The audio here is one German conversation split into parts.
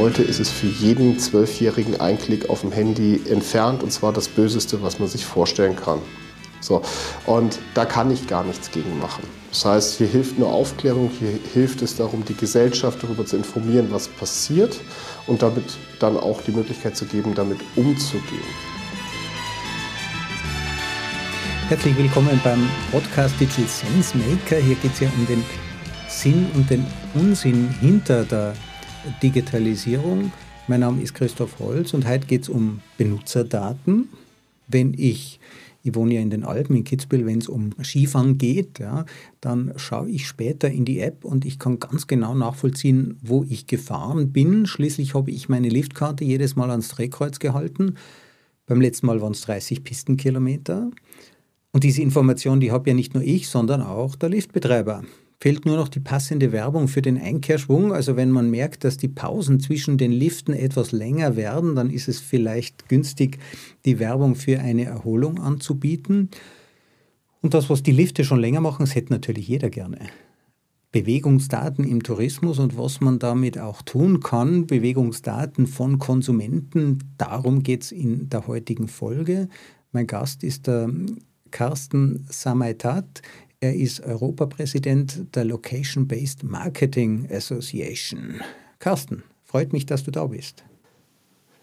heute ist es für jeden Zwölfjährigen ein Klick auf dem Handy entfernt und zwar das Böseste, was man sich vorstellen kann. So, und da kann ich gar nichts gegen machen. Das heißt, hier hilft nur Aufklärung, hier hilft es darum, die Gesellschaft darüber zu informieren, was passiert und damit dann auch die Möglichkeit zu geben, damit umzugehen. Herzlich willkommen beim Podcast Digital Sense Maker. Hier geht es ja um den Sinn und den Unsinn hinter der Digitalisierung. Mein Name ist Christoph Holz und heute geht es um Benutzerdaten. Wenn ich, ich wohne ja in den Alpen in Kitzbühel, wenn es um Skifahren geht, ja, dann schaue ich später in die App und ich kann ganz genau nachvollziehen, wo ich gefahren bin. Schließlich habe ich meine Liftkarte jedes Mal ans Drehkreuz gehalten. Beim letzten Mal waren es 30 Pistenkilometer. Und diese Information, die habe ja nicht nur ich, sondern auch der Liftbetreiber fehlt nur noch die passende Werbung für den Einkehrschwung. Also wenn man merkt, dass die Pausen zwischen den Liften etwas länger werden, dann ist es vielleicht günstig, die Werbung für eine Erholung anzubieten. Und das, was die Lifte schon länger machen, das hätte natürlich jeder gerne. Bewegungsdaten im Tourismus und was man damit auch tun kann, Bewegungsdaten von Konsumenten, darum geht es in der heutigen Folge. Mein Gast ist der Carsten Samaitat. Er ist Europapräsident der Location-Based Marketing Association. Carsten, freut mich, dass du da bist.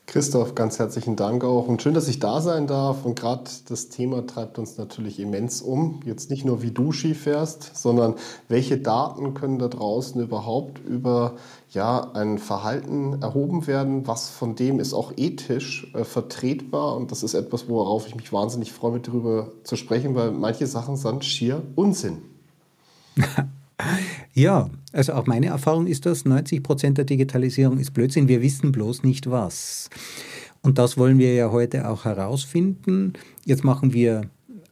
Christoph, ganz herzlichen Dank auch und schön, dass ich da sein darf. Und gerade das Thema treibt uns natürlich immens um. Jetzt nicht nur, wie du Ski fährst, sondern welche Daten können da draußen überhaupt über ja, ein Verhalten erhoben werden, was von dem ist auch ethisch äh, vertretbar. Und das ist etwas, worauf ich mich wahnsinnig freue, mit darüber zu sprechen, weil manche Sachen sind schier Unsinn. Ja, also auch meine Erfahrung ist das, 90 Prozent der Digitalisierung ist Blödsinn, wir wissen bloß nicht was. Und das wollen wir ja heute auch herausfinden. Jetzt machen wir,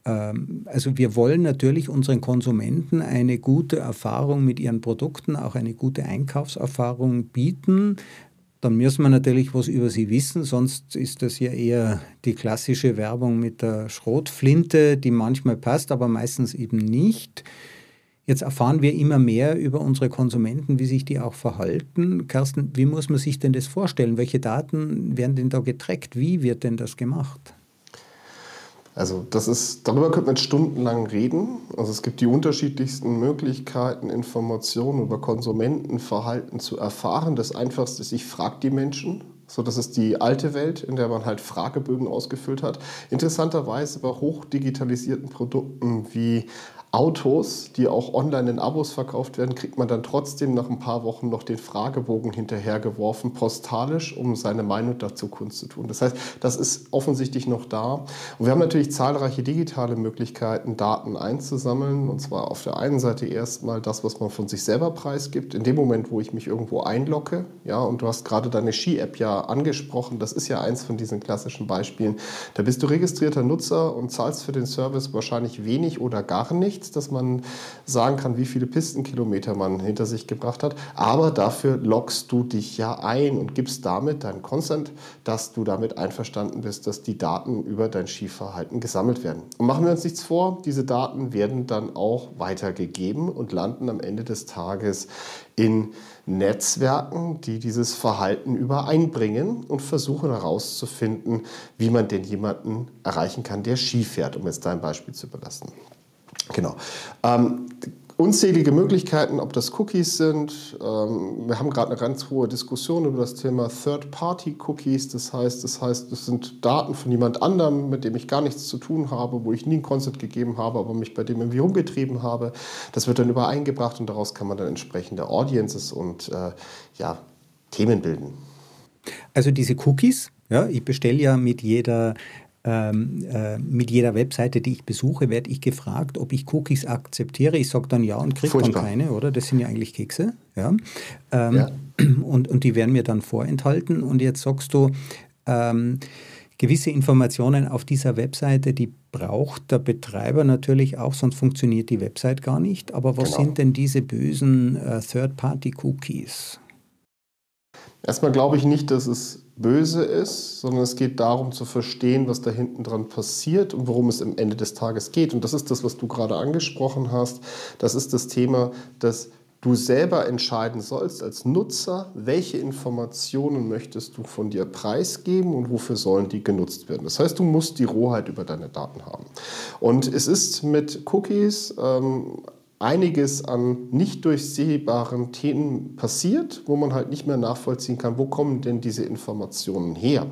ähm, also wir wollen natürlich unseren Konsumenten eine gute Erfahrung mit ihren Produkten, auch eine gute Einkaufserfahrung bieten. Dann müssen wir natürlich was über sie wissen, sonst ist das ja eher die klassische Werbung mit der Schrotflinte, die manchmal passt, aber meistens eben nicht. Jetzt erfahren wir immer mehr über unsere Konsumenten, wie sich die auch verhalten. Carsten, wie muss man sich denn das vorstellen? Welche Daten werden denn da getrackt? Wie wird denn das gemacht? Also das ist, darüber könnte man stundenlang reden. Also es gibt die unterschiedlichsten Möglichkeiten, Informationen über Konsumentenverhalten zu erfahren. Das Einfachste ist, ich frage die Menschen. So, das ist die alte Welt, in der man halt Fragebögen ausgefüllt hat. Interessanterweise bei hochdigitalisierten Produkten wie Autos, die auch online in Abos verkauft werden, kriegt man dann trotzdem nach ein paar Wochen noch den Fragebogen hinterhergeworfen, postalisch, um seine Meinung dazu kundzutun. Das heißt, das ist offensichtlich noch da. Und wir haben natürlich zahlreiche digitale Möglichkeiten, Daten einzusammeln. Und zwar auf der einen Seite erstmal das, was man von sich selber preisgibt. In dem Moment, wo ich mich irgendwo einlogge, ja, und du hast gerade deine Ski-App ja angesprochen, das ist ja eins von diesen klassischen Beispielen. Da bist du registrierter Nutzer und zahlst für den Service wahrscheinlich wenig oder gar nichts nichts, dass man sagen kann, wie viele Pistenkilometer man hinter sich gebracht hat. Aber dafür loggst du dich ja ein und gibst damit dein Consent, dass du damit einverstanden bist, dass die Daten über dein Skiverhalten gesammelt werden. Und machen wir uns nichts vor, diese Daten werden dann auch weitergegeben und landen am Ende des Tages in Netzwerken, die dieses Verhalten übereinbringen und versuchen herauszufinden, wie man denn jemanden erreichen kann, der Ski fährt, um jetzt dein Beispiel zu überlassen. Genau. Ähm, unzählige Möglichkeiten, ob das Cookies sind. Ähm, wir haben gerade eine ganz hohe Diskussion über das Thema Third-Party-Cookies. Das heißt, das heißt, das sind Daten von jemand anderem, mit dem ich gar nichts zu tun habe, wo ich nie ein Consent gegeben habe, aber mich bei dem irgendwie rumgetrieben habe. Das wird dann übereingebracht und daraus kann man dann entsprechende Audiences und äh, ja, Themen bilden. Also diese Cookies, ja, ich bestelle ja mit jeder ähm, äh, mit jeder Webseite, die ich besuche, werde ich gefragt, ob ich Cookies akzeptiere. Ich sage dann ja und kriege dann keine, oder? Das sind ja eigentlich Kekse. Ja? Ähm, ja. Und, und die werden mir dann vorenthalten. Und jetzt sagst du, ähm, gewisse Informationen auf dieser Webseite, die braucht der Betreiber natürlich auch, sonst funktioniert die Website gar nicht. Aber was genau. sind denn diese bösen äh, Third-Party-Cookies? Erstmal glaube ich nicht, dass es böse ist, sondern es geht darum zu verstehen, was da hinten dran passiert und worum es am Ende des Tages geht. Und das ist das, was du gerade angesprochen hast. Das ist das Thema, dass du selber entscheiden sollst als Nutzer, welche Informationen möchtest du von dir preisgeben und wofür sollen die genutzt werden. Das heißt, du musst die Rohheit über deine Daten haben. Und es ist mit Cookies ähm, einiges an nicht durchsehbaren Themen passiert, wo man halt nicht mehr nachvollziehen kann, wo kommen denn diese Informationen her.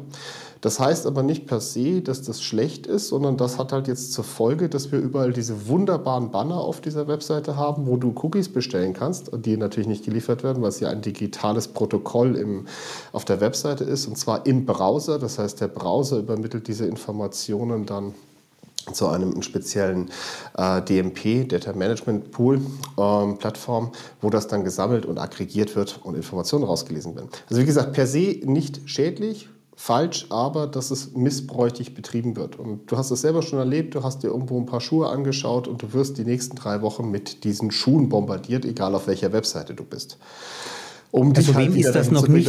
Das heißt aber nicht per se, dass das schlecht ist, sondern das hat halt jetzt zur Folge, dass wir überall diese wunderbaren Banner auf dieser Webseite haben, wo du Cookies bestellen kannst, die natürlich nicht geliefert werden, weil es ja ein digitales Protokoll im, auf der Webseite ist, und zwar im Browser. Das heißt, der Browser übermittelt diese Informationen dann zu einem speziellen äh, DMP, Data Management Pool ähm, Plattform, wo das dann gesammelt und aggregiert wird und Informationen rausgelesen werden. Also wie gesagt, per se nicht schädlich, falsch, aber dass es missbräuchlich betrieben wird. Und du hast es selber schon erlebt, du hast dir irgendwo ein paar Schuhe angeschaut und du wirst die nächsten drei Wochen mit diesen Schuhen bombardiert, egal auf welcher Webseite du bist. Um also wem halt ist das noch nicht?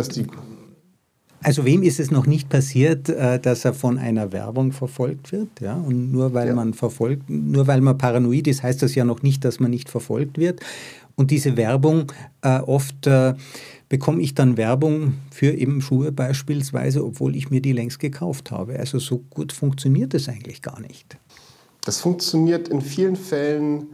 Also wem ist es noch nicht passiert, äh, dass er von einer Werbung verfolgt wird? Ja? Und nur weil ja. man verfolgt, nur weil man paranoid ist, heißt das ja noch nicht, dass man nicht verfolgt wird. Und diese Werbung, äh, oft äh, bekomme ich dann Werbung für eben Schuhe beispielsweise, obwohl ich mir die längst gekauft habe. Also so gut funktioniert es eigentlich gar nicht. Das funktioniert in vielen Fällen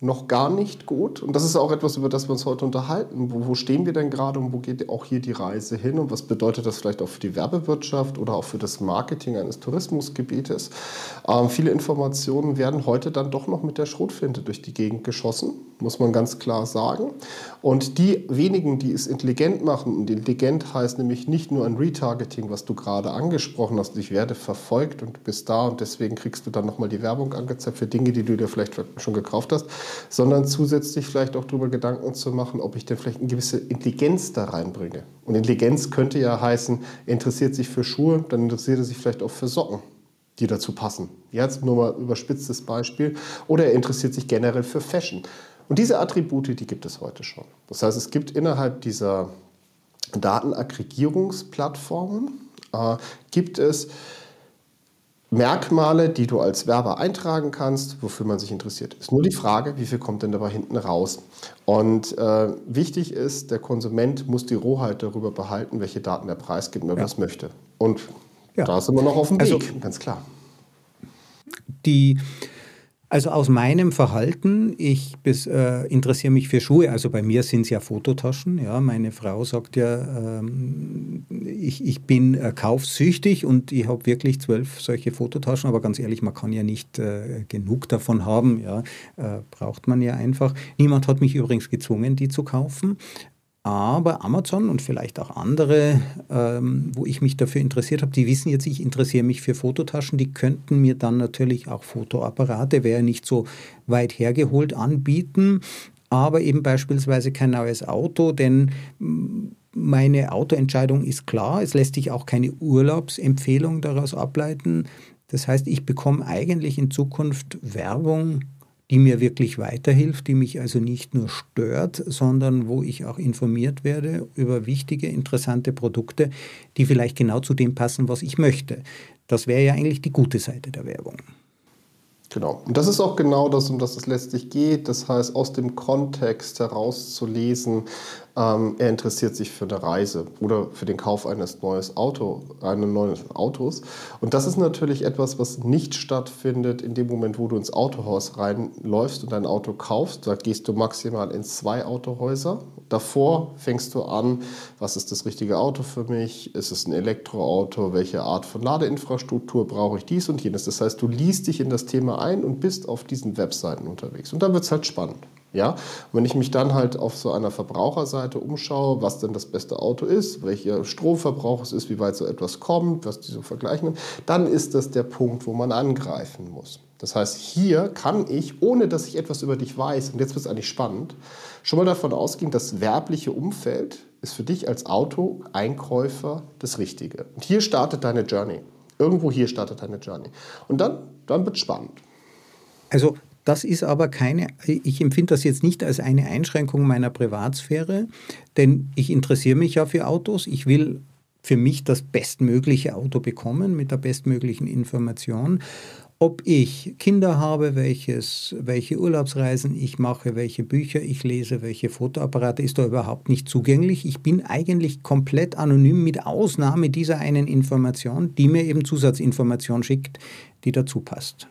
noch gar nicht gut. Und das ist auch etwas, über das wir uns heute unterhalten. Wo, wo, stehen wir denn gerade und wo geht auch hier die Reise hin? Und was bedeutet das vielleicht auch für die Werbewirtschaft oder auch für das Marketing eines Tourismusgebietes? Ähm, viele Informationen werden heute dann doch noch mit der Schrotflinte durch die Gegend geschossen, muss man ganz klar sagen. Und die wenigen, die es intelligent machen, und intelligent heißt nämlich nicht nur ein Retargeting, was du gerade angesprochen hast, ich werde verfolgt und bist da und deswegen kriegst du dann nochmal die Werbung angezeigt für Dinge, die du dir vielleicht schon gekauft hast, sondern zusätzlich vielleicht auch darüber Gedanken zu machen, ob ich denn vielleicht eine gewisse Intelligenz da reinbringe. Und Intelligenz könnte ja heißen, er interessiert sich für Schuhe, dann interessiert er sich vielleicht auch für Socken die dazu passen. Jetzt nur mal überspitztes Beispiel. Oder er interessiert sich generell für Fashion. Und diese Attribute, die gibt es heute schon. Das heißt, es gibt innerhalb dieser Datenaggregierungsplattformen, äh, gibt es Merkmale, die du als Werber eintragen kannst, wofür man sich interessiert. Ist nur die Frage, wie viel kommt denn dabei hinten raus? Und äh, wichtig ist, der Konsument muss die Rohheit darüber behalten, welche Daten er preisgibt und ja. was möchte. Und ja. da sind wir noch auf dem also Weg, also, ganz klar. Die also aus meinem Verhalten, ich bis, äh, interessiere mich für Schuhe, also bei mir sind es ja Fototaschen. Ja, meine Frau sagt ja, ähm, ich, ich bin äh, kaufsüchtig und ich habe wirklich zwölf solche Fototaschen, aber ganz ehrlich, man kann ja nicht äh, genug davon haben, ja, äh, braucht man ja einfach. Niemand hat mich übrigens gezwungen, die zu kaufen. Aber Amazon und vielleicht auch andere, ähm, wo ich mich dafür interessiert habe, die wissen jetzt, ich interessiere mich für Fototaschen. Die könnten mir dann natürlich auch Fotoapparate, wäre nicht so weit hergeholt, anbieten. Aber eben beispielsweise kein neues Auto, denn meine Autoentscheidung ist klar. Es lässt sich auch keine Urlaubsempfehlung daraus ableiten. Das heißt, ich bekomme eigentlich in Zukunft Werbung die mir wirklich weiterhilft, die mich also nicht nur stört, sondern wo ich auch informiert werde über wichtige, interessante Produkte, die vielleicht genau zu dem passen, was ich möchte. Das wäre ja eigentlich die gute Seite der Werbung. Genau. Und das ist auch genau das, um das es letztlich geht. Das heißt, aus dem Kontext herauszulesen, ähm, er interessiert sich für eine Reise oder für den Kauf eines, neues Auto, eines neuen Autos. Und das ist natürlich etwas, was nicht stattfindet in dem Moment, wo du ins Autohaus reinläufst und dein Auto kaufst. Da gehst du maximal in zwei Autohäuser. Davor fängst du an, was ist das richtige Auto für mich? Ist es ein Elektroauto? Welche Art von Ladeinfrastruktur brauche ich? Dies und jenes. Das heißt, du liest dich in das Thema ein und bist auf diesen Webseiten unterwegs. Und dann wird es halt spannend. Ja? Wenn ich mich dann halt auf so einer Verbraucherseite umschaue, was denn das beste Auto ist, welcher Stromverbrauch es ist, wie weit so etwas kommt, was die so vergleichen, dann ist das der Punkt, wo man angreifen muss. Das heißt, hier kann ich, ohne dass ich etwas über dich weiß, und jetzt wird es eigentlich spannend, schon mal davon ausgehen, das werbliche Umfeld ist für dich als Auto-Einkäufer das Richtige. Und hier startet deine Journey. Irgendwo hier startet deine Journey. Und dann, dann wird es spannend. Also das ist aber keine, ich empfinde das jetzt nicht als eine Einschränkung meiner Privatsphäre, denn ich interessiere mich ja für Autos. Ich will für mich das bestmögliche Auto bekommen mit der bestmöglichen Information. ob ich Kinder habe, welches, welche Urlaubsreisen ich mache, welche Bücher ich lese, welche Fotoapparate, ist da überhaupt nicht zugänglich. Ich bin eigentlich komplett anonym mit Ausnahme dieser einen Information, die mir eben Zusatzinformation schickt, die dazu passt.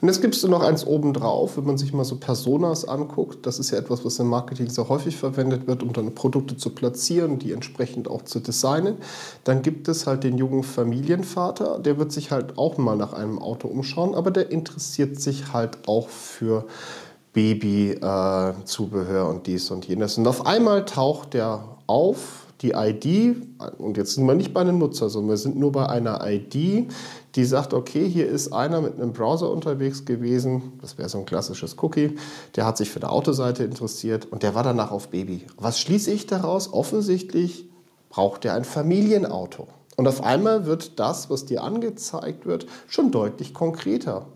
Und jetzt gibst du noch eins obendrauf, wenn man sich mal so Personas anguckt. Das ist ja etwas, was im Marketing sehr häufig verwendet wird, um dann Produkte zu platzieren, die entsprechend auch zu designen. Dann gibt es halt den jungen Familienvater, der wird sich halt auch mal nach einem Auto umschauen, aber der interessiert sich halt auch für Babyzubehör äh, und dies und jenes. Und auf einmal taucht der auf die ID, und jetzt sind wir nicht bei einem Nutzer, sondern wir sind nur bei einer ID, die sagt, okay, hier ist einer mit einem Browser unterwegs gewesen, das wäre so ein klassisches Cookie, der hat sich für eine Autoseite interessiert und der war danach auf Baby. Was schließe ich daraus? Offensichtlich braucht er ein Familienauto. Und auf einmal wird das, was dir angezeigt wird, schon deutlich konkreter.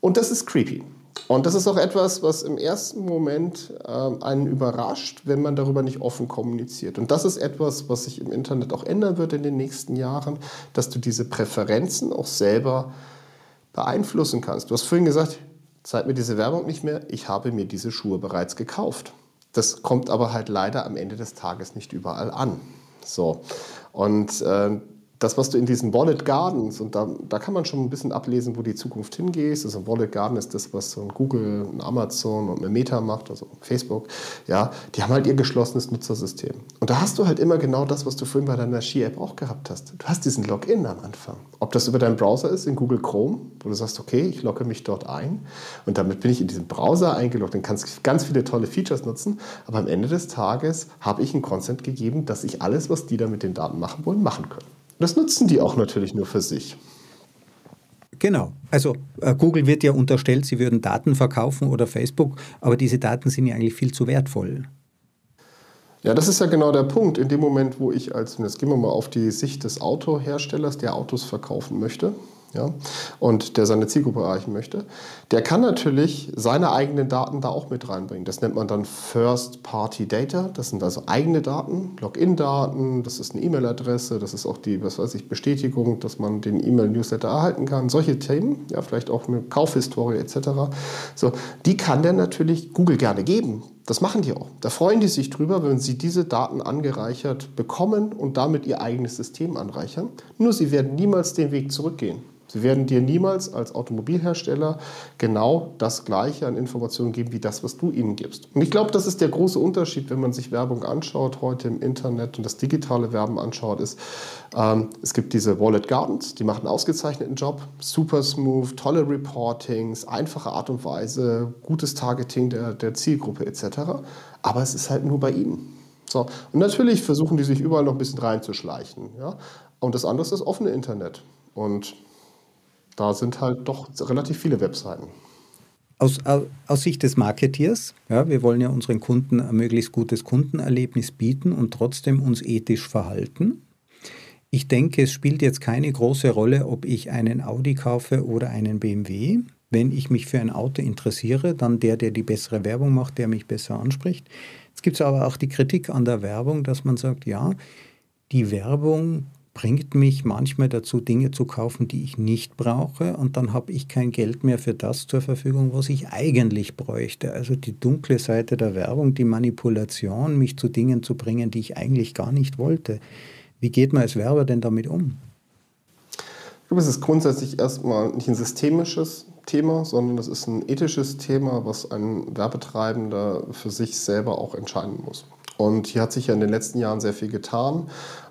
Und das ist creepy. Und das ist auch etwas, was im ersten Moment äh, einen überrascht, wenn man darüber nicht offen kommuniziert. Und das ist etwas, was sich im Internet auch ändern wird in den nächsten Jahren, dass du diese Präferenzen auch selber beeinflussen kannst. Du hast vorhin gesagt, zeig mir diese Werbung nicht mehr, ich habe mir diese Schuhe bereits gekauft. Das kommt aber halt leider am Ende des Tages nicht überall an. So. Und äh, das, was du in diesen Wallet Gardens, und da, da kann man schon ein bisschen ablesen, wo die Zukunft hingeht. Also ein Wallet Garden ist das, was so ein Google, ein Amazon und eine Meta macht, also Facebook. Ja, die haben halt ihr geschlossenes Nutzersystem. Und da hast du halt immer genau das, was du vorhin bei deiner Ski-App auch gehabt hast. Du hast diesen Login am Anfang. Ob das über deinen Browser ist, in Google Chrome, wo du sagst, okay, ich logge mich dort ein und damit bin ich in diesen Browser eingeloggt und kannst ganz viele tolle Features nutzen. Aber am Ende des Tages habe ich einen Consent gegeben, dass ich alles, was die da mit den Daten machen wollen, machen können. Das nutzen die auch natürlich nur für sich. Genau. Also äh, Google wird ja unterstellt, sie würden Daten verkaufen oder Facebook, aber diese Daten sind ja eigentlich viel zu wertvoll. Ja, das ist ja genau der Punkt. In dem Moment, wo ich als, jetzt gehen wir mal auf die Sicht des Autoherstellers, der Autos verkaufen möchte, ja, und der seine Zielgruppe erreichen möchte, der kann natürlich seine eigenen Daten da auch mit reinbringen. Das nennt man dann First-Party-Data. Das sind also eigene Daten, Login-Daten, das ist eine E-Mail-Adresse, das ist auch die, was weiß ich, Bestätigung, dass man den E-Mail-Newsletter erhalten kann. Solche Themen, ja, vielleicht auch eine Kaufhistorie etc. So, die kann der natürlich Google gerne geben. Das machen die auch. Da freuen die sich drüber, wenn sie diese Daten angereichert bekommen und damit ihr eigenes System anreichern. Nur sie werden niemals den Weg zurückgehen. Sie werden dir niemals als Automobilhersteller genau das Gleiche an Informationen geben wie das, was du ihnen gibst. Und ich glaube, das ist der große Unterschied, wenn man sich Werbung anschaut heute im Internet und das digitale Werben anschaut, ist, ähm, es gibt diese Wallet Gardens, die machen einen ausgezeichneten Job, super smooth, tolle Reportings, einfache Art und Weise, gutes Targeting der, der Zielgruppe etc. Aber es ist halt nur bei ihnen. So. Und natürlich versuchen die sich überall noch ein bisschen reinzuschleichen. Ja? Und das andere ist das offene Internet. Und da sind halt doch relativ viele Webseiten. Aus, aus, Sicht des Marketeers, ja, wir wollen ja unseren Kunden ein möglichst gutes Kundenerlebnis bieten und trotzdem uns ethisch verhalten. Ich denke, es spielt jetzt keine große Rolle, ob ich einen Audi kaufe oder einen BMW. Wenn ich mich für ein Auto interessiere, dann der, der die bessere Werbung macht, der mich besser anspricht. Jetzt gibt es aber auch die Kritik an der Werbung, dass man sagt, ja, die Werbung bringt mich manchmal dazu, Dinge zu kaufen, die ich nicht brauche und dann habe ich kein Geld mehr für das zur Verfügung, was ich eigentlich bräuchte. Also die dunkle Seite der Werbung, die Manipulation, mich zu Dingen zu bringen, die ich eigentlich gar nicht wollte. Wie geht man als Werber denn damit um? Ich glaube, es ist grundsätzlich erstmal nicht ein systemisches Thema, sondern es ist ein ethisches Thema, was ein Werbetreibender für sich selber auch entscheiden muss. Und hier hat sich ja in den letzten Jahren sehr viel getan.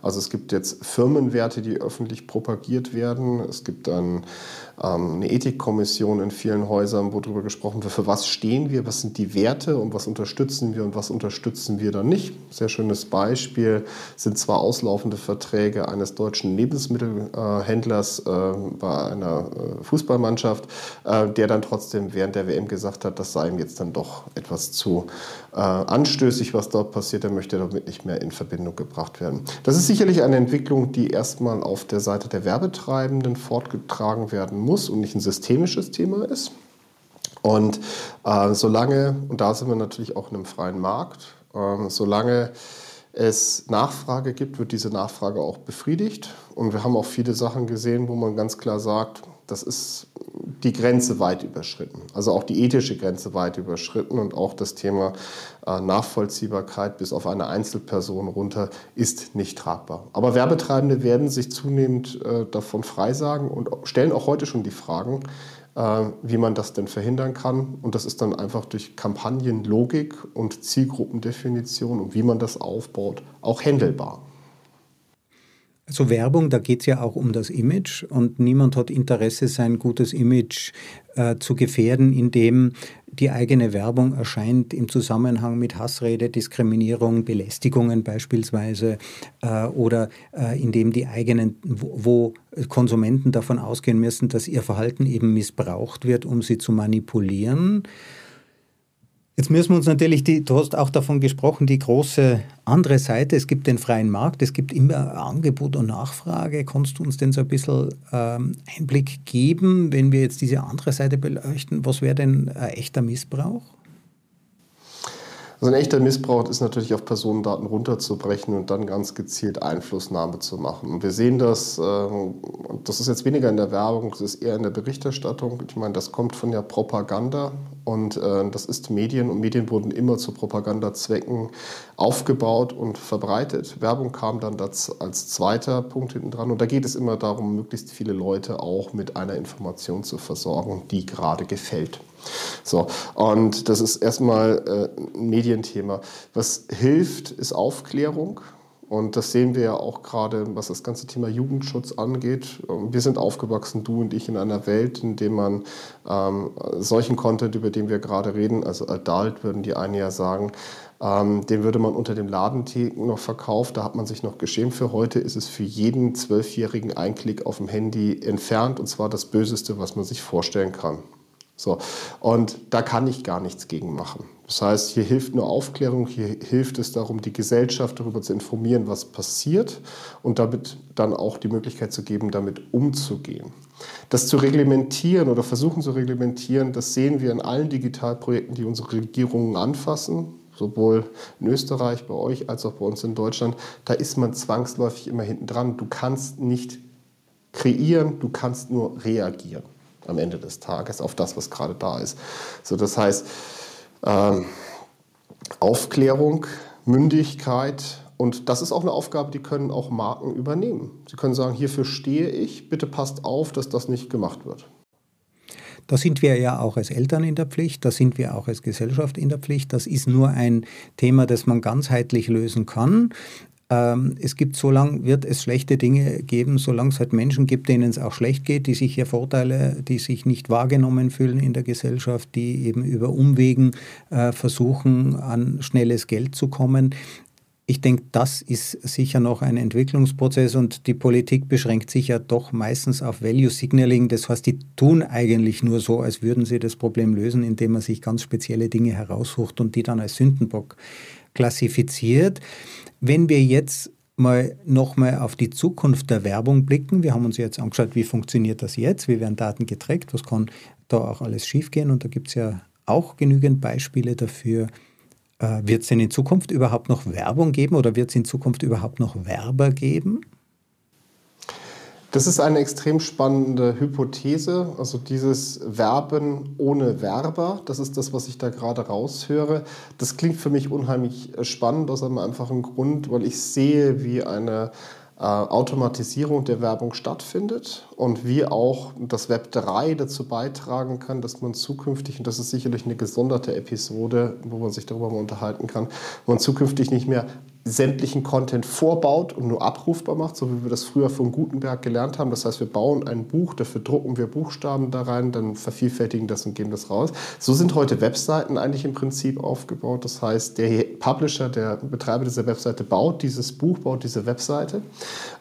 Also es gibt jetzt Firmenwerte, die öffentlich propagiert werden. Es gibt dann eine Ethikkommission in vielen Häusern, wo darüber gesprochen wird, für was stehen wir, was sind die Werte und was unterstützen wir und was unterstützen wir dann nicht. Sehr schönes Beispiel sind zwar auslaufende Verträge eines deutschen Lebensmittelhändlers äh, bei einer äh, Fußballmannschaft, äh, der dann trotzdem während der WM gesagt hat, das sei ihm jetzt dann doch etwas zu anstößig, was dort passiert. Er möchte damit nicht mehr in Verbindung gebracht werden. Das ist sicherlich eine Entwicklung, die erstmal auf der Seite der Werbetreibenden fortgetragen werden muss und nicht ein systemisches Thema ist. Und äh, solange, und da sind wir natürlich auch in einem freien Markt, äh, solange es Nachfrage gibt, wird diese Nachfrage auch befriedigt. Und wir haben auch viele Sachen gesehen, wo man ganz klar sagt, das ist die Grenze weit überschritten. Also auch die ethische Grenze weit überschritten und auch das Thema äh, Nachvollziehbarkeit bis auf eine Einzelperson runter ist nicht tragbar. Aber Werbetreibende werden sich zunehmend äh, davon freisagen und stellen auch heute schon die Fragen, äh, wie man das denn verhindern kann. Und das ist dann einfach durch Kampagnenlogik und Zielgruppendefinition und wie man das aufbaut, auch händelbar. Also Werbung, da geht es ja auch um das Image und niemand hat Interesse, sein gutes Image äh, zu gefährden, indem die eigene Werbung erscheint im Zusammenhang mit Hassrede, Diskriminierung, Belästigungen beispielsweise äh, oder äh, indem die eigenen, wo, wo Konsumenten davon ausgehen müssen, dass ihr Verhalten eben missbraucht wird, um sie zu manipulieren. Jetzt müssen wir uns natürlich, die, du hast auch davon gesprochen, die große andere Seite. Es gibt den freien Markt, es gibt immer Angebot und Nachfrage. Kannst du uns denn so ein bisschen ähm, Einblick geben, wenn wir jetzt diese andere Seite beleuchten? Was wäre denn ein echter Missbrauch? Also ein echter Missbrauch ist natürlich auf Personendaten runterzubrechen und dann ganz gezielt Einflussnahme zu machen. Und wir sehen das, ähm, das ist jetzt weniger in der Werbung, das ist eher in der Berichterstattung. Ich meine, das kommt von der Propaganda und äh, das ist Medien und Medien wurden immer zu Propagandazwecken aufgebaut und verbreitet. Werbung kam dann als zweiter Punkt hinten dran und da geht es immer darum, möglichst viele Leute auch mit einer Information zu versorgen, die gerade gefällt. So, und das ist erstmal äh, ein Medienthema. Was hilft, ist Aufklärung. Und das sehen wir ja auch gerade, was das ganze Thema Jugendschutz angeht. Wir sind aufgewachsen, du und ich, in einer Welt, in der man ähm, solchen Content, über den wir gerade reden, also Adult würden die einen ja sagen, ähm, den würde man unter dem Ladentheken noch verkauft. Da hat man sich noch geschämt für. Heute ist es für jeden Zwölfjährigen ein Klick auf dem Handy entfernt und zwar das Böseste, was man sich vorstellen kann. So. Und da kann ich gar nichts gegen machen. Das heißt, hier hilft nur Aufklärung, hier hilft es darum, die Gesellschaft darüber zu informieren, was passiert und damit dann auch die Möglichkeit zu geben, damit umzugehen. Das zu reglementieren oder versuchen zu reglementieren, das sehen wir in allen Digitalprojekten, die unsere Regierungen anfassen, sowohl in Österreich bei euch als auch bei uns in Deutschland. Da ist man zwangsläufig immer hinten dran. Du kannst nicht kreieren, du kannst nur reagieren am Ende des Tages auf das, was gerade da ist. So, das heißt, ähm, Aufklärung, Mündigkeit und das ist auch eine Aufgabe, die können auch Marken übernehmen. Sie können sagen, hierfür stehe ich, bitte passt auf, dass das nicht gemacht wird. Da sind wir ja auch als Eltern in der Pflicht, da sind wir auch als Gesellschaft in der Pflicht. Das ist nur ein Thema, das man ganzheitlich lösen kann. Ähm, es gibt so lange, wird es schlechte Dinge geben, solange es halt Menschen gibt, denen es auch schlecht geht, die sich hier Vorteile, die sich nicht wahrgenommen fühlen in der Gesellschaft, die eben über Umwegen äh, versuchen, an schnelles Geld zu kommen. Ich denke, das ist sicher noch ein Entwicklungsprozess und die Politik beschränkt sich ja doch meistens auf Value Signaling. Das heißt, die tun eigentlich nur so, als würden sie das Problem lösen, indem man sich ganz spezielle Dinge heraussucht und die dann als Sündenbock klassifiziert. Wenn wir jetzt mal nochmal auf die Zukunft der Werbung blicken, wir haben uns jetzt angeschaut, wie funktioniert das jetzt, wie werden Daten getrackt, was kann da auch alles schiefgehen und da gibt es ja auch genügend Beispiele dafür. Äh, wird es denn in Zukunft überhaupt noch Werbung geben oder wird es in Zukunft überhaupt noch Werber geben? Das ist eine extrem spannende Hypothese. Also dieses Werben ohne Werber, das ist das, was ich da gerade raushöre. Das klingt für mich unheimlich spannend aus einem einfachen Grund, weil ich sehe, wie eine äh, Automatisierung der Werbung stattfindet und wie auch das Web 3 dazu beitragen kann, dass man zukünftig, und das ist sicherlich eine gesonderte Episode, wo man sich darüber mal unterhalten kann, man zukünftig nicht mehr sämtlichen Content vorbaut und nur abrufbar macht, so wie wir das früher von Gutenberg gelernt haben. Das heißt, wir bauen ein Buch, dafür drucken wir Buchstaben da rein, dann vervielfältigen das und geben das raus. So sind heute Webseiten eigentlich im Prinzip aufgebaut. Das heißt, der Publisher, der Betreiber dieser Webseite baut dieses Buch, baut diese Webseite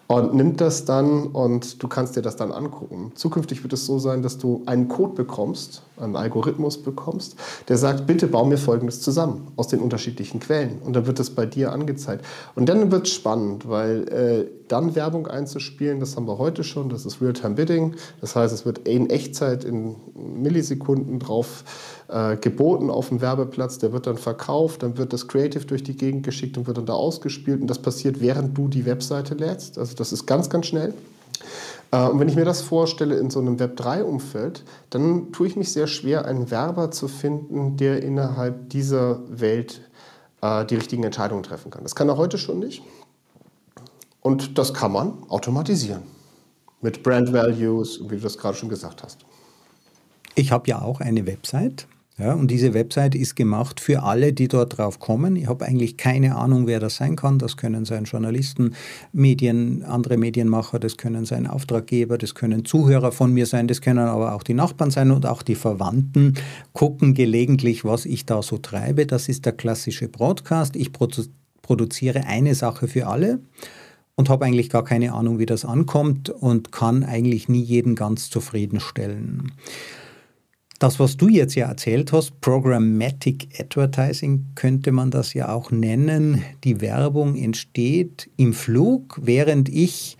und nimmt das dann und du kannst dir das dann angucken. Zukünftig wird es so sein, dass du einen Code bekommst, einen Algorithmus bekommst, der sagt, bitte bau mir Folgendes zusammen aus den unterschiedlichen Quellen. Und dann wird es bei dir angezeigt. Und dann wird es spannend, weil äh, dann Werbung einzuspielen, das haben wir heute schon, das ist Real-Time-Bidding. Das heißt, es wird in Echtzeit in Millisekunden drauf äh, geboten auf dem Werbeplatz, der wird dann verkauft, dann wird das Creative durch die Gegend geschickt und wird dann da ausgespielt und das passiert, während du die Webseite lädst. Also das ist ganz, ganz schnell. Äh, und wenn ich mir das vorstelle in so einem Web3-Umfeld, dann tue ich mich sehr schwer, einen Werber zu finden, der innerhalb dieser Welt äh, die richtigen Entscheidungen treffen kann. Das kann er heute schon nicht. Und das kann man automatisieren. Mit Brand Values, wie du das gerade schon gesagt hast. Ich habe ja auch eine Website ja, und diese Website ist gemacht für alle, die dort drauf kommen. Ich habe eigentlich keine Ahnung, wer das sein kann. Das können sein Journalisten, Medien, andere Medienmacher, das können sein Auftraggeber, das können Zuhörer von mir sein, das können aber auch die Nachbarn sein und auch die Verwandten gucken gelegentlich, was ich da so treibe. Das ist der klassische Broadcast. Ich produ produziere eine Sache für alle und habe eigentlich gar keine Ahnung, wie das ankommt und kann eigentlich nie jeden ganz zufriedenstellen. Das, was du jetzt ja erzählt hast, Programmatic Advertising könnte man das ja auch nennen. Die Werbung entsteht im Flug, während ich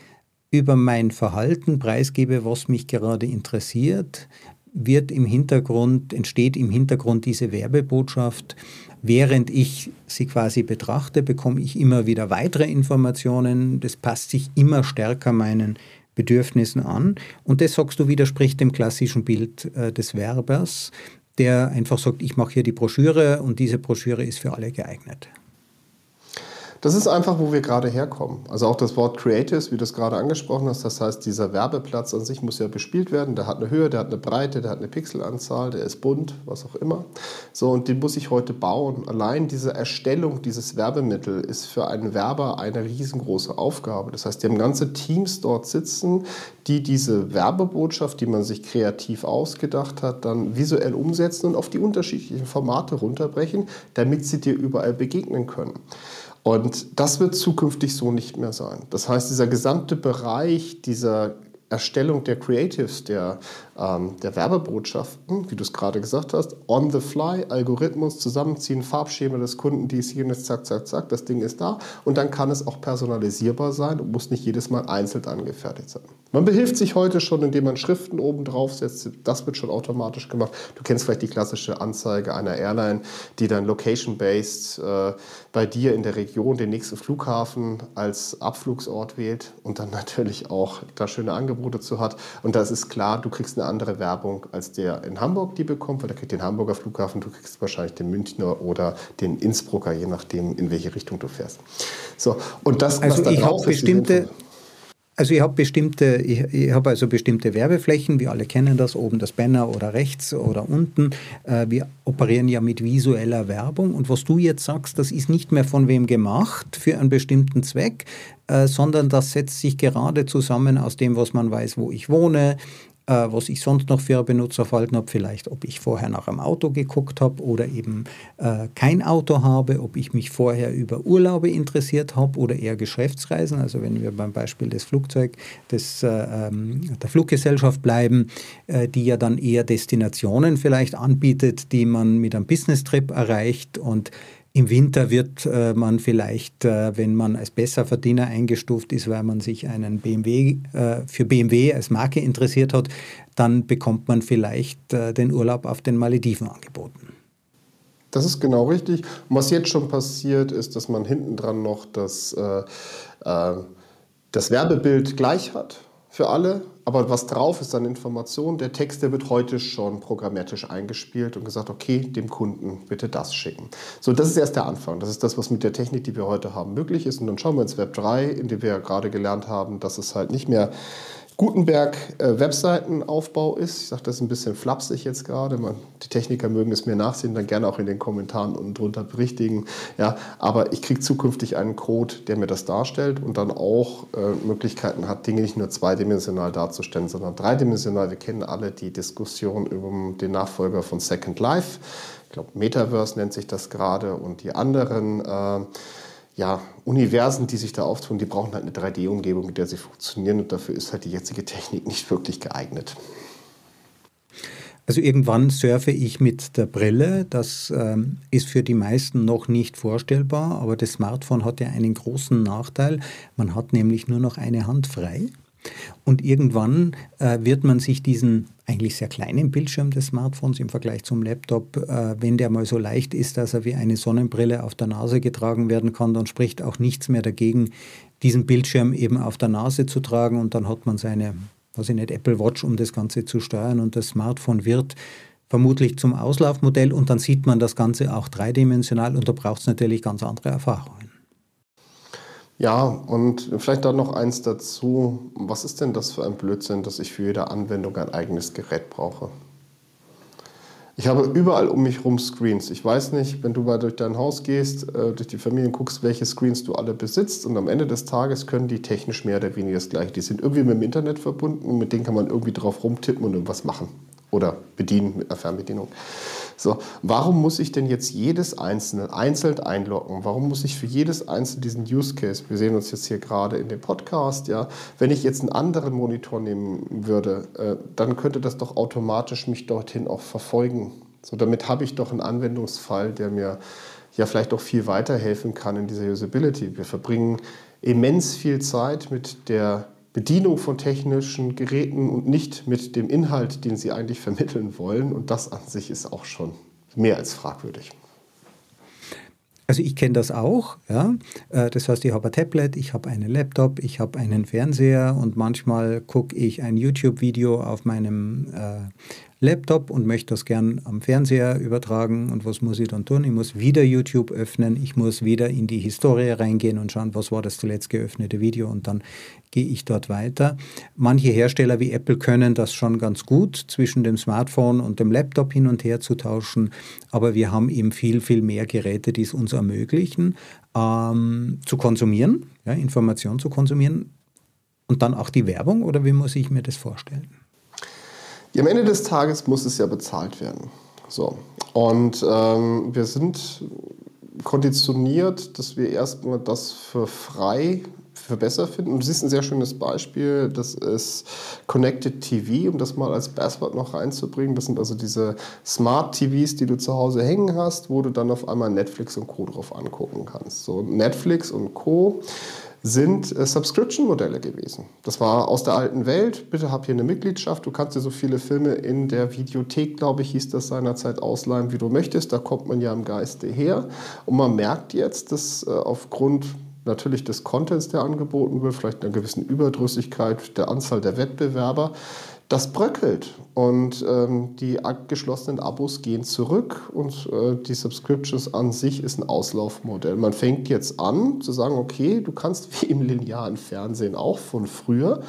über mein Verhalten preisgebe, was mich gerade interessiert, wird im Hintergrund, entsteht im Hintergrund diese Werbebotschaft. Während ich sie quasi betrachte, bekomme ich immer wieder weitere Informationen. Das passt sich immer stärker meinen Bedürfnissen an. Und das, sagst du, widerspricht dem klassischen Bild äh, des Werbers, der einfach sagt, ich mache hier die Broschüre und diese Broschüre ist für alle geeignet. Das ist einfach, wo wir gerade herkommen. Also auch das Wort Creatives, wie du es gerade angesprochen hast, das heißt, dieser Werbeplatz an sich muss ja bespielt werden. Der hat eine Höhe, der hat eine Breite, der hat eine Pixelanzahl, der ist bunt, was auch immer. So, und den muss ich heute bauen. Allein diese Erstellung dieses Werbemittel ist für einen Werber eine riesengroße Aufgabe. Das heißt, die haben ganze Teams dort sitzen, die diese Werbebotschaft, die man sich kreativ ausgedacht hat, dann visuell umsetzen und auf die unterschiedlichen Formate runterbrechen, damit sie dir überall begegnen können. Und das wird zukünftig so nicht mehr sein. Das heißt, dieser gesamte Bereich dieser Erstellung der Creatives, der, ähm, der Werbebotschaften, wie du es gerade gesagt hast, on the fly, Algorithmus, zusammenziehen, Farbschema des Kunden, dies, jenes, zack, zack, zack, das Ding ist da. Und dann kann es auch personalisierbar sein und muss nicht jedes Mal einzeln angefertigt sein. Man behilft sich heute schon, indem man Schriften oben drauf setzt. Das wird schon automatisch gemacht. Du kennst vielleicht die klassische Anzeige einer Airline, die dann location-based äh, bei dir in der Region den nächsten Flughafen als Abflugsort wählt und dann natürlich auch da schöne Angebote zu hat. Und das ist klar, du kriegst eine andere Werbung als der in Hamburg die bekommt, weil der kriegt den Hamburger Flughafen, du kriegst wahrscheinlich den Münchner oder den Innsbrucker, je nachdem, in welche Richtung du fährst. So, und das, also was da ich ist, bestimmte also ich habe bestimmte, ich, ich habe also bestimmte Werbeflächen, wir alle kennen das, oben das Banner oder rechts oder unten. Äh, wir operieren ja mit visueller Werbung und was du jetzt sagst, das ist nicht mehr von wem gemacht für einen bestimmten Zweck, äh, sondern das setzt sich gerade zusammen aus dem, was man weiß, wo ich wohne, äh, was ich sonst noch für Benutzerverhalten habe, vielleicht ob ich vorher nach einem Auto geguckt habe oder eben äh, kein Auto habe, ob ich mich vorher über Urlaube interessiert habe oder eher Geschäftsreisen. Also wenn wir beim Beispiel des Flugzeug des, äh, ähm, der Fluggesellschaft bleiben, äh, die ja dann eher Destinationen vielleicht anbietet, die man mit einem Business-Trip erreicht und im Winter wird äh, man vielleicht, äh, wenn man als Besserverdiener eingestuft ist, weil man sich einen BMW äh, für BMW als Marke interessiert hat, dann bekommt man vielleicht äh, den Urlaub auf den Malediven angeboten. Das ist genau richtig. Und was jetzt schon passiert, ist, dass man hinten dran noch das, äh, äh, das Werbebild gleich hat für alle, aber was drauf ist an Informationen, der Text, der wird heute schon programmatisch eingespielt und gesagt, okay, dem Kunden bitte das schicken. So, das ist erst der Anfang. Das ist das, was mit der Technik, die wir heute haben, möglich ist. Und dann schauen wir ins Web 3, in dem wir ja gerade gelernt haben, dass es halt nicht mehr Gutenberg äh, Webseitenaufbau ist. Ich sage das ein bisschen flapsig jetzt gerade. Die Techniker mögen es mir nachsehen, dann gerne auch in den Kommentaren unten drunter berichtigen. Ja, aber ich kriege zukünftig einen Code, der mir das darstellt und dann auch äh, Möglichkeiten hat, Dinge nicht nur zweidimensional darzustellen, sondern dreidimensional. Wir kennen alle die Diskussion über den Nachfolger von Second Life. Ich glaube, Metaverse nennt sich das gerade und die anderen. Äh, ja, Universen, die sich da auftun, die brauchen halt eine 3D-Umgebung, mit der sie funktionieren und dafür ist halt die jetzige Technik nicht wirklich geeignet. Also irgendwann surfe ich mit der Brille. Das ähm, ist für die meisten noch nicht vorstellbar, aber das Smartphone hat ja einen großen Nachteil. Man hat nämlich nur noch eine Hand frei. Und irgendwann äh, wird man sich diesen eigentlich sehr kleinen Bildschirm des Smartphones im Vergleich zum Laptop, äh, wenn der mal so leicht ist, dass er wie eine Sonnenbrille auf der Nase getragen werden kann, dann spricht auch nichts mehr dagegen, diesen Bildschirm eben auf der Nase zu tragen. Und dann hat man seine weiß ich nicht, Apple Watch, um das Ganze zu steuern. Und das Smartphone wird vermutlich zum Auslaufmodell. Und dann sieht man das Ganze auch dreidimensional. Und da braucht es natürlich ganz andere Erfahrungen. Ja, und vielleicht da noch eins dazu. Was ist denn das für ein Blödsinn, dass ich für jede Anwendung ein eigenes Gerät brauche? Ich habe überall um mich herum Screens. Ich weiß nicht, wenn du mal durch dein Haus gehst, äh, durch die Familien guckst, welche Screens du alle besitzt und am Ende des Tages können die technisch mehr oder weniger das gleiche. Die sind irgendwie mit dem Internet verbunden und mit denen kann man irgendwie drauf rumtippen und irgendwas machen oder bedienen mit einer Fernbedienung. So, warum muss ich denn jetzt jedes einzelne einzeln einloggen? Warum muss ich für jedes einzelne diesen Use Case, wir sehen uns jetzt hier gerade in dem Podcast, ja, wenn ich jetzt einen anderen Monitor nehmen würde, äh, dann könnte das doch automatisch mich dorthin auch verfolgen. So, damit habe ich doch einen Anwendungsfall, der mir ja vielleicht auch viel weiterhelfen kann in dieser Usability. Wir verbringen immens viel Zeit mit der Bedienung von technischen Geräten und nicht mit dem Inhalt, den sie eigentlich vermitteln wollen. Und das an sich ist auch schon mehr als fragwürdig. Also ich kenne das auch, ja. Äh, das heißt, ich habe ein Tablet, ich habe einen Laptop, ich habe einen Fernseher und manchmal gucke ich ein YouTube-Video auf meinem äh, Laptop und möchte das gern am Fernseher übertragen. Und was muss ich dann tun? Ich muss wieder YouTube öffnen, ich muss wieder in die Historie reingehen und schauen, was war das zuletzt geöffnete Video und dann gehe ich dort weiter. Manche Hersteller wie Apple können das schon ganz gut, zwischen dem Smartphone und dem Laptop hin und her zu tauschen, aber wir haben eben viel, viel mehr Geräte, die es uns ermöglichen, ähm, zu konsumieren, ja, Information zu konsumieren und dann auch die Werbung oder wie muss ich mir das vorstellen? Ja, am Ende des Tages muss es ja bezahlt werden. So. Und ähm, wir sind konditioniert, dass wir erstmal das für frei für besser finden. Und du siehst ein sehr schönes Beispiel, das ist Connected TV, um das mal als Buzzword noch reinzubringen. Das sind also diese Smart TVs, die du zu Hause hängen hast, wo du dann auf einmal Netflix und Co. drauf angucken kannst. So Netflix und Co sind äh, Subscription-Modelle gewesen. Das war aus der alten Welt. Bitte hab hier eine Mitgliedschaft. Du kannst dir so viele Filme in der Videothek, glaube ich, hieß das seinerzeit, ausleihen, wie du möchtest. Da kommt man ja im Geiste her. Und man merkt jetzt, dass äh, aufgrund natürlich des Contents, der angeboten wird, vielleicht einer gewissen Überdrüssigkeit der Anzahl der Wettbewerber, das bröckelt und ähm, die geschlossenen Abos gehen zurück und äh, die Subscriptions an sich ist ein Auslaufmodell. Man fängt jetzt an zu sagen, okay, du kannst wie im linearen Fernsehen auch von früher,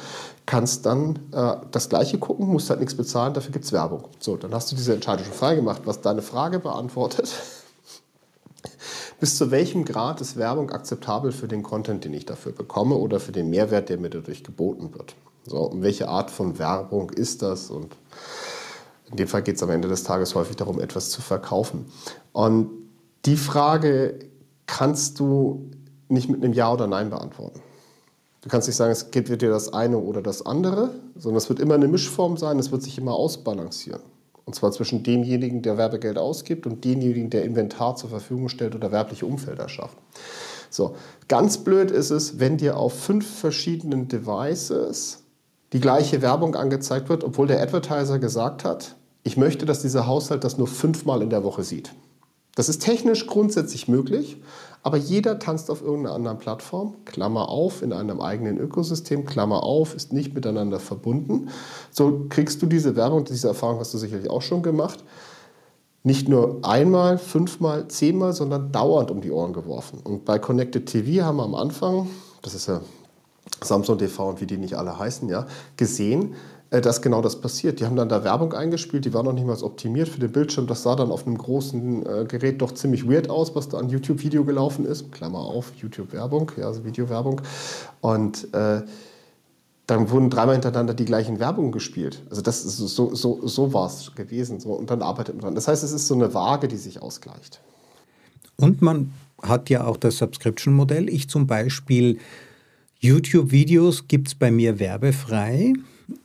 kannst dann äh, das gleiche gucken, musst halt nichts bezahlen, dafür gibt es Werbung. So, dann hast du diese Entscheidung schon freigemacht, was deine Frage beantwortet. Bis zu welchem Grad ist Werbung akzeptabel für den Content, den ich dafür bekomme oder für den Mehrwert, der mir dadurch geboten wird? So, welche Art von Werbung ist das? Und in dem Fall geht es am Ende des Tages häufig darum, etwas zu verkaufen. Und die Frage kannst du nicht mit einem Ja oder Nein beantworten. Du kannst nicht sagen, es geht dir das eine oder das andere, sondern es wird immer eine Mischform sein, es wird sich immer ausbalancieren. Und zwar zwischen demjenigen, der Werbegeld ausgibt und demjenigen, der Inventar zur Verfügung stellt oder werbliche Umfelder schafft. So, ganz blöd ist es, wenn dir auf fünf verschiedenen Devices die gleiche Werbung angezeigt wird, obwohl der Advertiser gesagt hat, ich möchte, dass dieser Haushalt das nur fünfmal in der Woche sieht. Das ist technisch grundsätzlich möglich, aber jeder tanzt auf irgendeiner anderen Plattform, Klammer auf, in einem eigenen Ökosystem, Klammer auf, ist nicht miteinander verbunden. So kriegst du diese Werbung, diese Erfahrung hast du sicherlich auch schon gemacht, nicht nur einmal, fünfmal, zehnmal, sondern dauernd um die Ohren geworfen. Und bei Connected TV haben wir am Anfang, das ist ja Samsung TV und wie die nicht alle heißen, ja, gesehen, äh, dass genau das passiert. Die haben dann da Werbung eingespielt, die war noch nicht mal optimiert für den Bildschirm. Das sah dann auf einem großen äh, Gerät doch ziemlich weird aus, was da an YouTube-Video gelaufen ist. Klammer auf, YouTube-Werbung, ja, also Videowerbung. Und äh, dann wurden dreimal hintereinander die gleichen Werbungen gespielt. Also das ist so, so, so war es gewesen. So. Und dann arbeitet man dran. Das heißt, es ist so eine Waage, die sich ausgleicht. Und man hat ja auch das Subscription-Modell. Ich zum Beispiel YouTube-Videos gibt es bei mir werbefrei.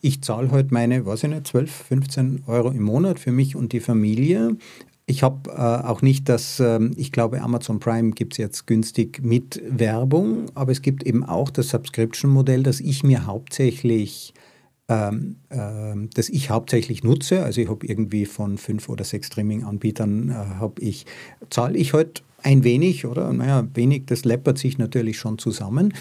Ich zahle heute meine, weiß ich nicht, 12, 15 Euro im Monat für mich und die Familie. Ich habe äh, auch nicht das, äh, ich glaube, Amazon Prime gibt es jetzt günstig mit Werbung, aber es gibt eben auch das Subscription-Modell, das ich mir hauptsächlich ähm, äh, das ich hauptsächlich nutze. Also ich habe irgendwie von fünf oder sechs Streaming-Anbietern äh, habe ich, zahle ich heute halt ein wenig, oder? Naja, wenig, das läppert sich natürlich schon zusammen.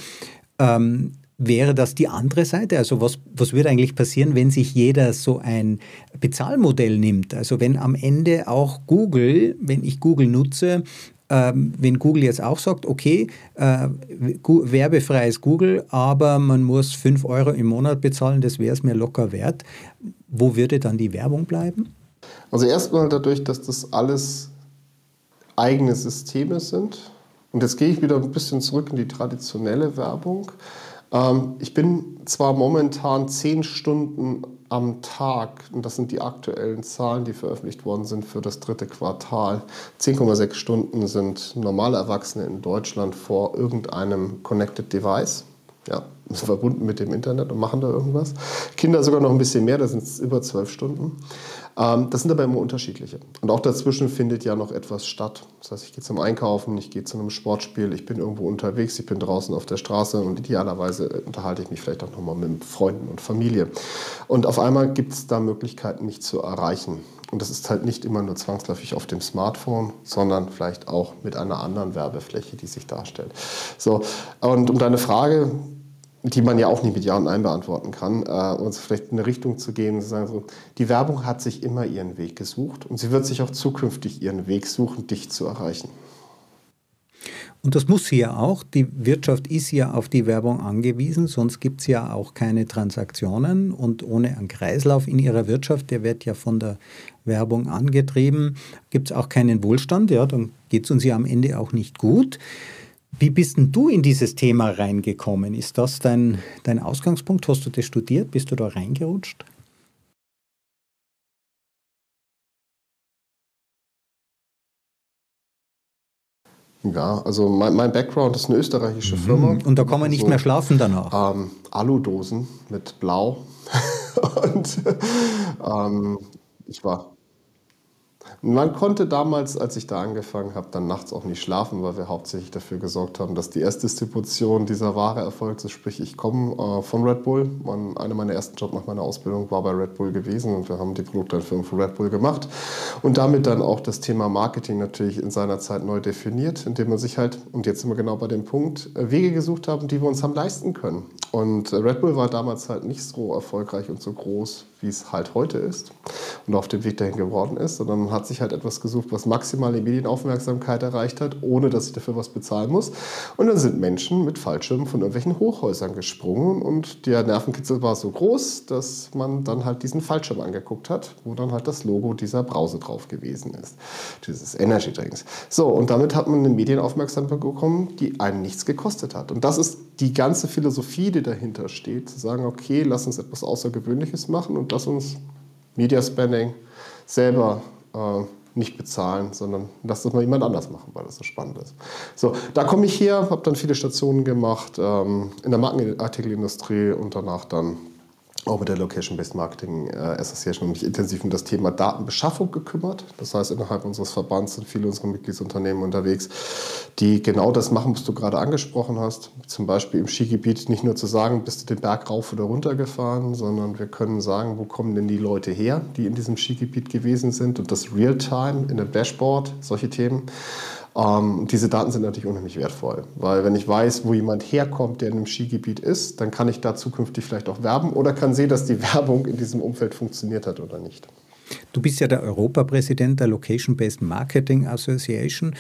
Ähm, wäre das die andere Seite? Also was, was würde eigentlich passieren, wenn sich jeder so ein Bezahlmodell nimmt? Also wenn am Ende auch Google, wenn ich Google nutze, ähm, wenn Google jetzt auch sagt, okay, äh, werbefreies Google, aber man muss 5 Euro im Monat bezahlen, das wäre es mir locker wert, wo würde dann die Werbung bleiben? Also erstmal dadurch, dass das alles eigene Systeme sind. Und jetzt gehe ich wieder ein bisschen zurück in die traditionelle Werbung. Ähm, ich bin zwar momentan zehn Stunden am Tag, und das sind die aktuellen Zahlen, die veröffentlicht worden sind für das dritte Quartal, 10,6 Stunden sind normale Erwachsene in Deutschland vor irgendeinem Connected Device. Ja, verbunden mit dem Internet und machen da irgendwas. Kinder sogar noch ein bisschen mehr, da sind es über zwölf Stunden. Ähm, das sind aber immer unterschiedliche. Und auch dazwischen findet ja noch etwas statt. Das heißt, ich gehe zum Einkaufen, ich gehe zu einem Sportspiel, ich bin irgendwo unterwegs, ich bin draußen auf der Straße und idealerweise unterhalte ich mich vielleicht auch nochmal mit Freunden und Familie. Und auf einmal gibt es da Möglichkeiten, mich zu erreichen. Und das ist halt nicht immer nur zwangsläufig auf dem Smartphone, sondern vielleicht auch mit einer anderen Werbefläche, die sich darstellt. So, und um deine Frage die man ja auch nicht mit Ja und Nein beantworten kann, äh, uns vielleicht in eine Richtung zu gehen zu sagen, so, die Werbung hat sich immer ihren Weg gesucht und sie wird sich auch zukünftig ihren Weg suchen, dich zu erreichen. Und das muss sie ja auch. Die Wirtschaft ist ja auf die Werbung angewiesen, sonst gibt es ja auch keine Transaktionen. Und ohne einen Kreislauf in ihrer Wirtschaft, der wird ja von der Werbung angetrieben, gibt es auch keinen Wohlstand. Ja, dann geht es uns ja am Ende auch nicht gut. Wie bist denn du in dieses Thema reingekommen? Ist das dein, dein Ausgangspunkt? Hast du das studiert? Bist du da reingerutscht? Ja, also mein, mein, Background ist eine österreichische mhm. Firma. Und da kann man nicht so, mehr schlafen danach. Ähm, Aludosen mit Blau. und ähm, ich war man konnte damals, als ich da angefangen habe, dann nachts auch nicht schlafen, weil wir hauptsächlich dafür gesorgt haben, dass die Erstdistribution dieser Ware erfolgt. Sprich, ich komme äh, von Red Bull. Man, einer meiner ersten Jobs nach meiner Ausbildung war bei Red Bull gewesen und wir haben die Produkte für Red Bull gemacht und damit dann auch das Thema Marketing natürlich in seiner Zeit neu definiert, indem man sich halt, und jetzt sind wir genau bei dem Punkt, äh, Wege gesucht haben, die wir uns haben leisten können. Und äh, Red Bull war damals halt nicht so erfolgreich und so groß, wie es halt heute ist und auf dem Weg dahin geworden ist, sondern man hat sich halt etwas gesucht, was maximale Medienaufmerksamkeit erreicht hat, ohne dass ich dafür was bezahlen muss. Und dann sind Menschen mit Fallschirmen von irgendwelchen Hochhäusern gesprungen und der Nervenkitzel war so groß, dass man dann halt diesen Fallschirm angeguckt hat, wo dann halt das Logo dieser Brause drauf gewesen ist, dieses Energy Drinks. So, und damit hat man eine Medienaufmerksamkeit bekommen, die einen nichts gekostet hat. Und das ist die ganze Philosophie, die dahinter steht, zu sagen, okay, lass uns etwas Außergewöhnliches machen und lass uns Media Spending selber äh, nicht bezahlen, sondern lass das mal jemand anders machen, weil das so spannend ist. So, da komme ich her, habe dann viele Stationen gemacht ähm, in der Markenartikelindustrie und danach dann auch mit der Location-Based Marketing äh, Association mich intensiv um das Thema Datenbeschaffung gekümmert. Das heißt, innerhalb unseres Verbands sind viele unserer Mitgliedsunternehmen unterwegs, die genau das machen, was du gerade angesprochen hast. Zum Beispiel im Skigebiet nicht nur zu sagen, bist du den Berg rauf oder runter gefahren, sondern wir können sagen, wo kommen denn die Leute her, die in diesem Skigebiet gewesen sind und das Real-Time in einem Dashboard, solche Themen. Ähm, diese Daten sind natürlich unheimlich wertvoll, weil wenn ich weiß, wo jemand herkommt, der in einem Skigebiet ist, dann kann ich da zukünftig vielleicht auch werben oder kann sehen, dass die Werbung in diesem Umfeld funktioniert hat oder nicht. Du bist ja der Europapräsident der Location-Based Marketing Association,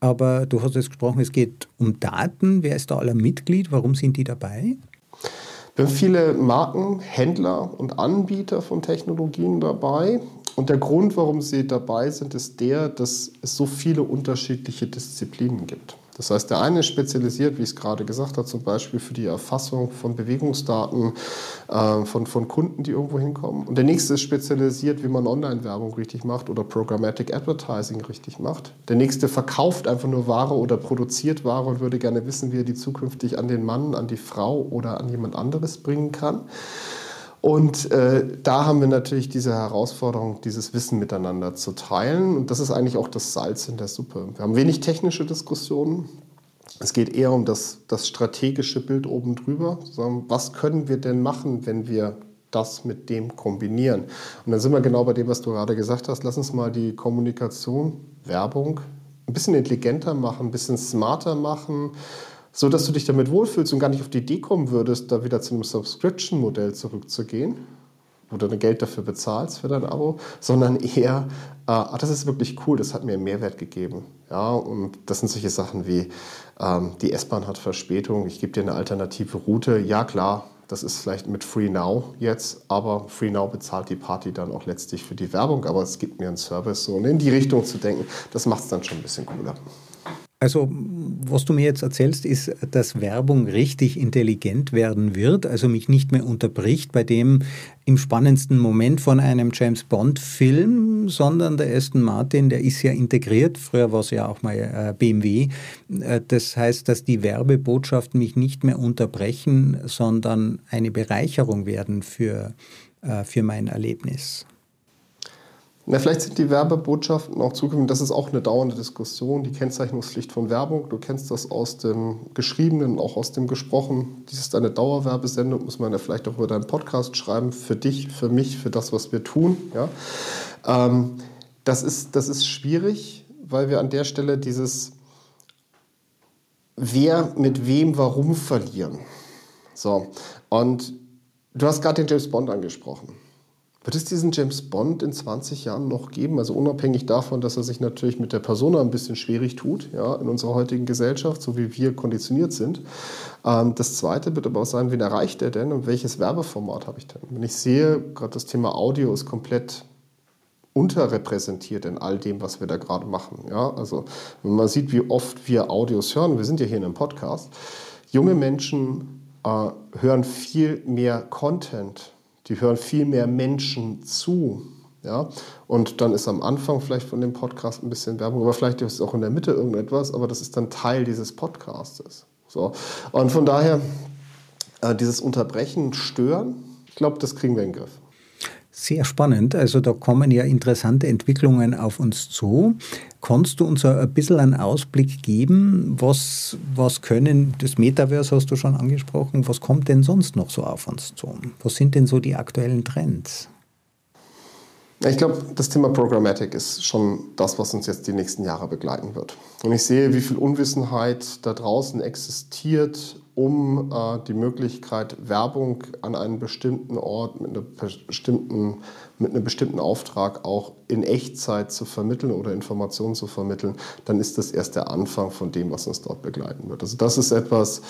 aber du hast jetzt gesprochen, es geht um Daten. Wer ist da aller Mitglied? Warum sind die dabei? Wir haben viele Marken, Händler und Anbieter von Technologien dabei. Und der Grund, warum sie dabei sind, ist der, dass es so viele unterschiedliche Disziplinen gibt. Das heißt, der eine ist spezialisiert, wie ich es gerade gesagt habe, zum Beispiel für die Erfassung von Bewegungsdaten äh, von, von Kunden, die irgendwo hinkommen. Und der nächste ist spezialisiert, wie man Online-Werbung richtig macht oder Programmatic Advertising richtig macht. Der nächste verkauft einfach nur Ware oder produziert Ware und würde gerne wissen, wie er die zukünftig an den Mann, an die Frau oder an jemand anderes bringen kann. Und äh, da haben wir natürlich diese Herausforderung, dieses Wissen miteinander zu teilen. Und das ist eigentlich auch das Salz in der Suppe. Wir haben wenig technische Diskussionen. Es geht eher um das, das strategische Bild oben drüber. Was können wir denn machen, wenn wir das mit dem kombinieren? Und dann sind wir genau bei dem, was du gerade gesagt hast. Lass uns mal die Kommunikation, Werbung ein bisschen intelligenter machen, ein bisschen smarter machen so dass du dich damit wohlfühlst und gar nicht auf die Idee kommen würdest, da wieder zu einem Subscription-Modell zurückzugehen, wo du dann Geld dafür bezahlst für dein Abo, sondern eher, äh, ah, das ist wirklich cool, das hat mir einen Mehrwert gegeben. Ja, und das sind solche Sachen wie, ähm, die S-Bahn hat Verspätung, ich gebe dir eine alternative Route. Ja, klar, das ist vielleicht mit Free Now jetzt, aber Free Now bezahlt die Party dann auch letztlich für die Werbung, aber es gibt mir einen Service. So, und in die Richtung zu denken, das macht es dann schon ein bisschen cooler. Also, was du mir jetzt erzählst, ist, dass Werbung richtig intelligent werden wird, also mich nicht mehr unterbricht bei dem im spannendsten Moment von einem James Bond-Film, sondern der Aston Martin, der ist ja integriert. Früher war es ja auch mal äh, BMW. Äh, das heißt, dass die Werbebotschaften mich nicht mehr unterbrechen, sondern eine Bereicherung werden für, äh, für mein Erlebnis. Na, vielleicht sind die Werbebotschaften auch zukünftig, das ist auch eine dauernde Diskussion, die Kennzeichnungspflicht von Werbung. Du kennst das aus dem Geschriebenen, auch aus dem Gesprochenen. Dies ist eine Dauerwerbesendung, muss man ja vielleicht auch über deinen Podcast schreiben, für dich, für mich, für das, was wir tun. Ja? Ähm, das, ist, das ist schwierig, weil wir an der Stelle dieses Wer mit wem warum verlieren. So, und du hast gerade den James Bond angesprochen. Wird es diesen James Bond in 20 Jahren noch geben? Also unabhängig davon, dass er sich natürlich mit der Persona ein bisschen schwierig tut, ja, in unserer heutigen Gesellschaft, so wie wir konditioniert sind. Ähm, das Zweite wird aber auch sein, wen erreicht er denn und welches Werbeformat habe ich denn? Wenn ich sehe, gerade das Thema Audio ist komplett unterrepräsentiert in all dem, was wir da gerade machen. Ja, also wenn man sieht, wie oft wir Audios hören, wir sind ja hier in einem Podcast, junge Menschen äh, hören viel mehr Content die hören viel mehr Menschen zu. Ja? Und dann ist am Anfang vielleicht von dem Podcast ein bisschen Werbung, aber vielleicht ist auch in der Mitte irgendetwas, aber das ist dann Teil dieses Podcastes. So. Und von daher, äh, dieses Unterbrechen, Stören, ich glaube, das kriegen wir in den Griff. Sehr spannend. Also da kommen ja interessante Entwicklungen auf uns zu. Kannst du uns ein bisschen einen Ausblick geben? Was, was können, das Metaverse hast du schon angesprochen, was kommt denn sonst noch so auf uns zu? Was sind denn so die aktuellen Trends? Ich glaube, das Thema Programmatic ist schon das, was uns jetzt die nächsten Jahre begleiten wird. Und ich sehe, wie viel Unwissenheit da draußen existiert um äh, die Möglichkeit, Werbung an einem bestimmten Ort mit, einer bestimmten, mit einem bestimmten Auftrag auch in Echtzeit zu vermitteln oder Informationen zu vermitteln, dann ist das erst der Anfang von dem, was uns dort begleiten wird. Also das ist etwas,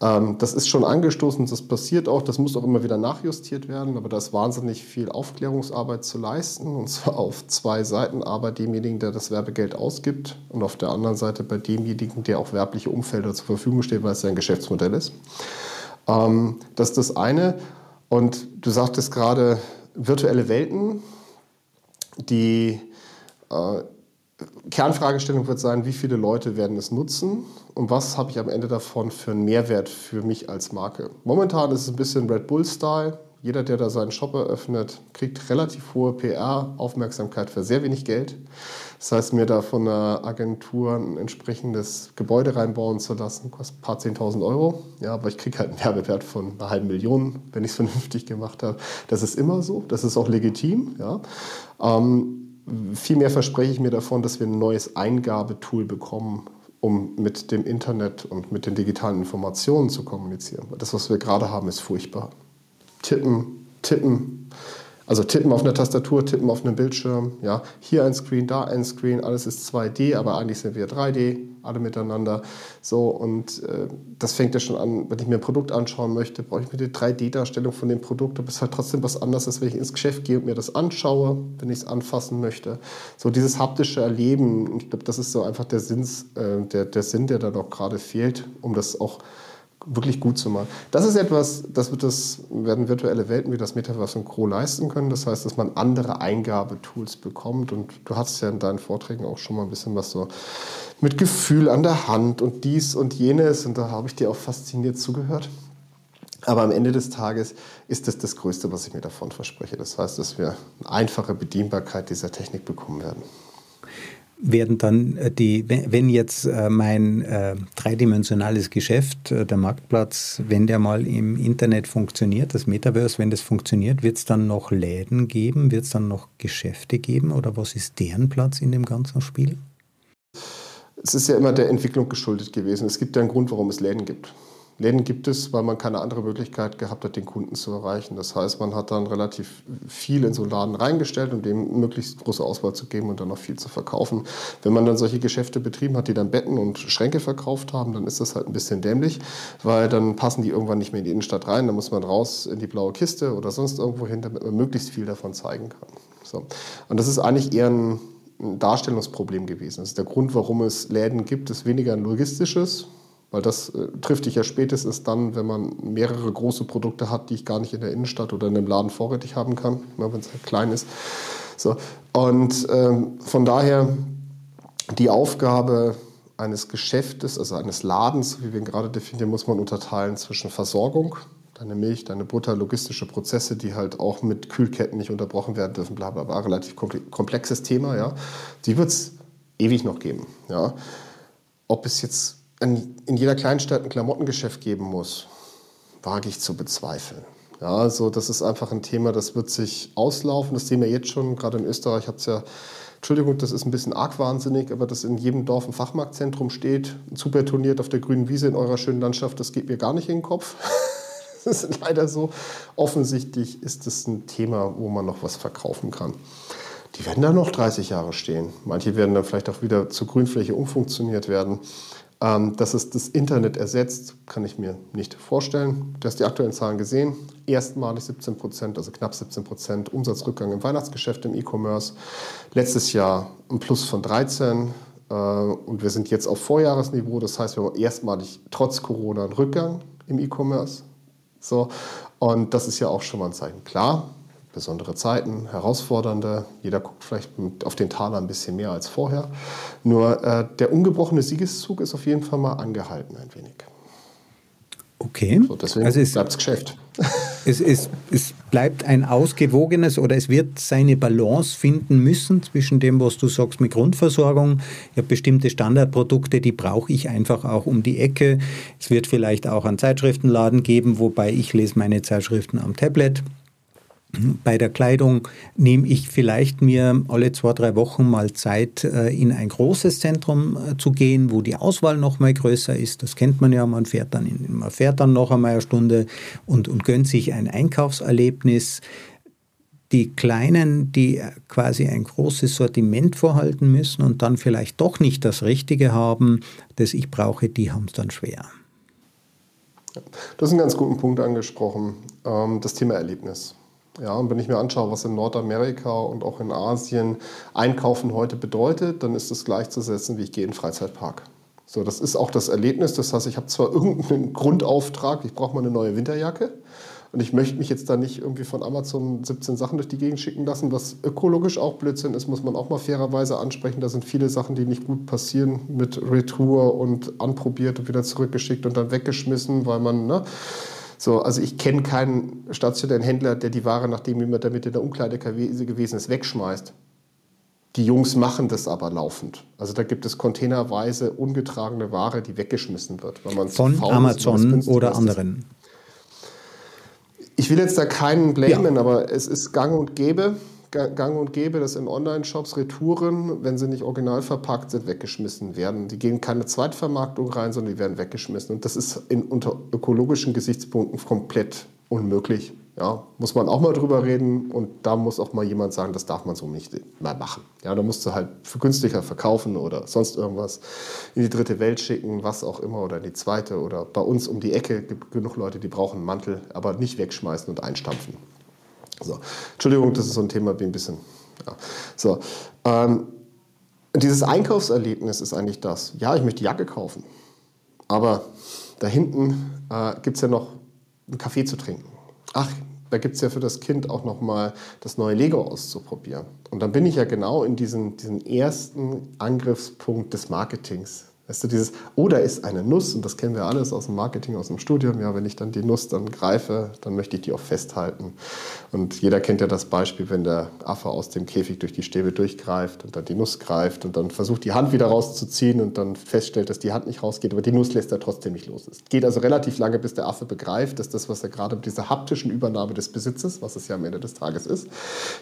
ähm, das ist schon angestoßen, das passiert auch, das muss auch immer wieder nachjustiert werden, aber da ist wahnsinnig viel Aufklärungsarbeit zu leisten und zwar auf zwei Seiten, aber demjenigen, der das Werbegeld ausgibt und auf der anderen Seite bei demjenigen, der auch werbliche Umfelder zur Verfügung steht, weil es sein Geschäftsmodell ist. Ähm, das ist das eine und du sagtest gerade virtuelle Welten, die äh, Kernfragestellung wird sein, wie viele Leute werden es nutzen und was habe ich am Ende davon für einen Mehrwert für mich als Marke. Momentan ist es ein bisschen Red Bull-Style. Jeder, der da seinen Shop eröffnet, kriegt relativ hohe PR-Aufmerksamkeit für sehr wenig Geld. Das heißt, mir da von einer Agentur ein entsprechendes Gebäude reinbauen zu lassen, kostet ein paar 10.000 Euro. Ja, aber ich kriege halt einen Werbewert von einer halben Million, wenn ich es vernünftig gemacht habe. Das ist immer so, das ist auch legitim. Ja. Ähm, Vielmehr verspreche ich mir davon, dass wir ein neues Eingabetool bekommen, um mit dem Internet und mit den digitalen Informationen zu kommunizieren. Das, was wir gerade haben, ist furchtbar. Tippen, tippen, also tippen auf einer Tastatur, tippen auf einem Bildschirm, ja, hier ein Screen, da ein Screen, alles ist 2D, aber eigentlich sind wir 3D, alle miteinander. So, und äh, das fängt ja schon an, wenn ich mir ein Produkt anschauen möchte, brauche ich mir die 3D-Darstellung von dem Produkt, aber es ist halt trotzdem was anderes, als wenn ich ins Geschäft gehe und mir das anschaue, wenn ich es anfassen möchte. So dieses haptische Erleben, ich glaube, das ist so einfach der, Sinns, äh, der, der Sinn, der da doch gerade fehlt, um das auch wirklich gut zu machen. Das ist etwas, das, wird das werden virtuelle Welten wie das Metaverse und Co. leisten können. Das heißt, dass man andere Eingabetools bekommt. Und du hast ja in deinen Vorträgen auch schon mal ein bisschen was so mit Gefühl an der Hand und dies und jenes. Und da habe ich dir auch fasziniert zugehört. Aber am Ende des Tages ist das das Größte, was ich mir davon verspreche. Das heißt, dass wir eine einfache Bedienbarkeit dieser Technik bekommen werden werden dann äh, die, wenn jetzt äh, mein äh, dreidimensionales Geschäft, der Marktplatz, wenn der mal im Internet funktioniert, das Metaverse, wenn das funktioniert, wird es dann noch Läden geben, wird es dann noch Geschäfte geben oder was ist deren Platz in dem ganzen Spiel? es ist ja immer der Entwicklung geschuldet gewesen. Es gibt ja einen Grund, warum es Läden gibt. Läden gibt es, weil man keine andere Möglichkeit gehabt hat, den Kunden zu erreichen. Das heißt, man hat dann relativ viel in so einen Laden reingestellt, um dem möglichst große Auswahl zu geben und dann noch viel zu verkaufen. Wenn man dann solche Geschäfte betrieben hat, die dann Betten und Schränke verkauft haben, dann ist das halt ein bisschen dämlich, weil dann passen die irgendwann nicht mehr in die Innenstadt rein. Dann muss man raus in die blaue Kiste oder sonst irgendwo hin, damit man möglichst viel davon zeigen kann. So. Und das ist eigentlich eher ein Darstellungsproblem gewesen. Das ist der Grund, warum es Läden gibt, ist weniger ein logistisches, weil das äh, trifft dich ja spätestens dann, wenn man mehrere große Produkte hat, die ich gar nicht in der Innenstadt oder in einem Laden vorrätig haben kann, ne, wenn es halt klein ist. So. Und ähm, von daher die Aufgabe eines Geschäftes, also eines Ladens, wie wir ihn gerade definieren, muss man unterteilen zwischen Versorgung, deine Milch, deine Butter, logistische Prozesse, die halt auch mit Kühlketten nicht unterbrochen werden dürfen, bla bla bla, relativ komplexes Thema, ja. Die wird es ewig noch geben, ja. Ob es jetzt in, in jeder Kleinstadt ein Klamottengeschäft geben muss, wage ich zu bezweifeln. Ja, also das ist einfach ein Thema, das wird sich auslaufen. Das sehen wir jetzt schon, gerade in Österreich hat es ja, Entschuldigung, das ist ein bisschen arg wahnsinnig, aber dass in jedem Dorf ein Fachmarktzentrum steht, zubetoniert auf der grünen Wiese in eurer schönen Landschaft, das geht mir gar nicht in den Kopf. Das ist leider so. Offensichtlich ist es ein Thema, wo man noch was verkaufen kann. Die werden da noch 30 Jahre stehen. Manche werden dann vielleicht auch wieder zur Grünfläche umfunktioniert werden. Ähm, dass es das Internet ersetzt, kann ich mir nicht vorstellen. Du hast die aktuellen Zahlen gesehen. Erstmalig 17 Prozent, also knapp 17 Prozent Umsatzrückgang im Weihnachtsgeschäft im E-Commerce. Letztes Jahr ein Plus von 13 äh, und wir sind jetzt auf Vorjahresniveau. Das heißt, wir haben erstmalig trotz Corona einen Rückgang im E-Commerce. So, und das ist ja auch schon mal ein Zeichen. Klar, besondere Zeiten, herausfordernde. Jeder guckt vielleicht auf den Taler ein bisschen mehr als vorher. Nur äh, der ungebrochene Siegeszug ist auf jeden Fall mal angehalten ein wenig. Okay. So, deswegen also es bleibt es Geschäft. Es, es, es bleibt ein ausgewogenes oder es wird seine Balance finden müssen zwischen dem, was du sagst mit Grundversorgung. Ich habe bestimmte Standardprodukte, die brauche ich einfach auch um die Ecke. Es wird vielleicht auch einen Zeitschriftenladen geben, wobei ich lese meine Zeitschriften am Tablet. Bei der Kleidung nehme ich vielleicht mir alle zwei, drei Wochen mal Zeit, äh, in ein großes Zentrum äh, zu gehen, wo die Auswahl noch mal größer ist. Das kennt man ja, man fährt dann, in, man fährt dann noch einmal eine Stunde und, und gönnt sich ein Einkaufserlebnis. Die Kleinen, die quasi ein großes Sortiment vorhalten müssen und dann vielleicht doch nicht das Richtige haben, das ich brauche, die haben es dann schwer. Das ist ein ganz guten Punkt angesprochen, ähm, das Thema Erlebnis. Ja, und wenn ich mir anschaue, was in Nordamerika und auch in Asien Einkaufen heute bedeutet, dann ist das gleichzusetzen, wie ich gehe in den Freizeitpark. So, das ist auch das Erlebnis. Das heißt, ich habe zwar irgendeinen Grundauftrag, ich brauche mal eine neue Winterjacke. Und ich möchte mich jetzt da nicht irgendwie von Amazon 17 Sachen durch die Gegend schicken lassen, was ökologisch auch Blödsinn ist, muss man auch mal fairerweise ansprechen. Da sind viele Sachen, die nicht gut passieren mit Retour und anprobiert und wieder zurückgeschickt und dann weggeschmissen, weil man, ne? So, also ich kenne keinen stationären Händler, der die Ware, nachdem jemand damit in der Umkleide gewesen ist, wegschmeißt. Die Jungs machen das aber laufend. Also da gibt es containerweise ungetragene Ware, die weggeschmissen wird. Weil Von Amazon oder anderen. Ich will jetzt da keinen blamen, ja. aber es ist gang und gäbe gang und gäbe, dass in Online-Shops Retouren, wenn sie nicht original verpackt sind, weggeschmissen werden. Die gehen keine Zweitvermarktung rein, sondern die werden weggeschmissen. Und das ist in, unter ökologischen Gesichtspunkten komplett unmöglich. Ja, muss man auch mal drüber reden und da muss auch mal jemand sagen, das darf man so nicht mal machen. Ja, da musst du halt für günstiger verkaufen oder sonst irgendwas in die dritte Welt schicken, was auch immer oder in die zweite oder bei uns um die Ecke gibt genug Leute, die brauchen einen Mantel, aber nicht wegschmeißen und einstampfen. So. Entschuldigung, das ist so ein Thema wie ein bisschen. Ja. So. Ähm, dieses Einkaufserlebnis ist eigentlich das. Ja, ich möchte die Jacke kaufen. Aber da hinten äh, gibt es ja noch einen Kaffee zu trinken. Ach, da gibt es ja für das Kind auch noch mal das neue Lego auszuprobieren. Und dann bin ich ja genau in diesem, diesem ersten Angriffspunkt des Marketings. Weißt du, dieses, oder oh, ist eine Nuss, und das kennen wir alles aus dem Marketing, aus dem Studium, ja, wenn ich dann die Nuss dann greife, dann möchte ich die auch festhalten. Und jeder kennt ja das Beispiel, wenn der Affe aus dem Käfig durch die Stäbe durchgreift und dann die Nuss greift und dann versucht, die Hand wieder rauszuziehen und dann feststellt, dass die Hand nicht rausgeht, aber die Nuss lässt er trotzdem nicht los. Es geht also relativ lange, bis der Affe begreift, dass das, was er gerade mit dieser haptischen Übernahme des Besitzes, was es ja am Ende des Tages ist,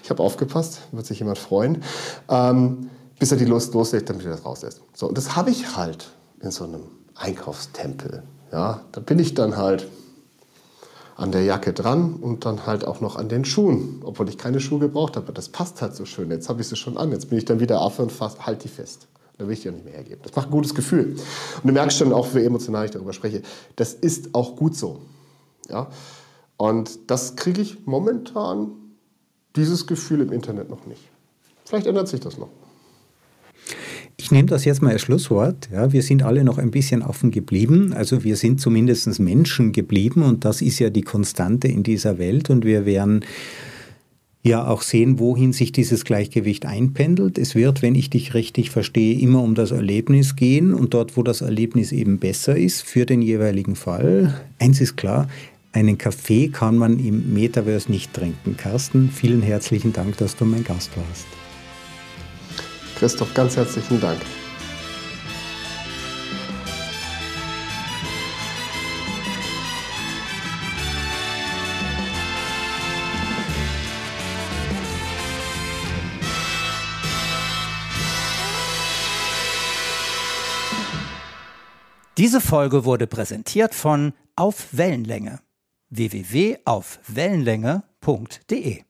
ich habe aufgepasst, wird sich jemand freuen, ähm, bis er die Lust loslässt, damit er das rauslässt. So, und das habe ich halt in so einem Einkaufstempel. Ja, da bin ich dann halt an der Jacke dran und dann halt auch noch an den Schuhen, obwohl ich keine Schuhe gebraucht habe. Das passt halt so schön. Jetzt habe ich sie schon an. Jetzt bin ich dann wieder auf und fast, halt die fest. Da will ich die auch nicht mehr hergeben. Das macht ein gutes Gefühl. Und du merkst schon auch, wie emotional ich darüber spreche. Das ist auch gut so. Ja? Und das kriege ich momentan, dieses Gefühl im Internet noch nicht. Vielleicht ändert sich das noch. Ich nehme das jetzt mal als Schlusswort. Ja, wir sind alle noch ein bisschen offen geblieben. Also wir sind zumindest Menschen geblieben und das ist ja die Konstante in dieser Welt und wir werden ja auch sehen, wohin sich dieses Gleichgewicht einpendelt. Es wird, wenn ich dich richtig verstehe, immer um das Erlebnis gehen und dort, wo das Erlebnis eben besser ist für den jeweiligen Fall. Eins ist klar, einen Kaffee kann man im Metaverse nicht trinken. Carsten, vielen herzlichen Dank, dass du mein Gast warst. Christoph, ganz herzlichen Dank. Diese Folge wurde präsentiert von Auf Wellenlänge www.aufwellenlänge.de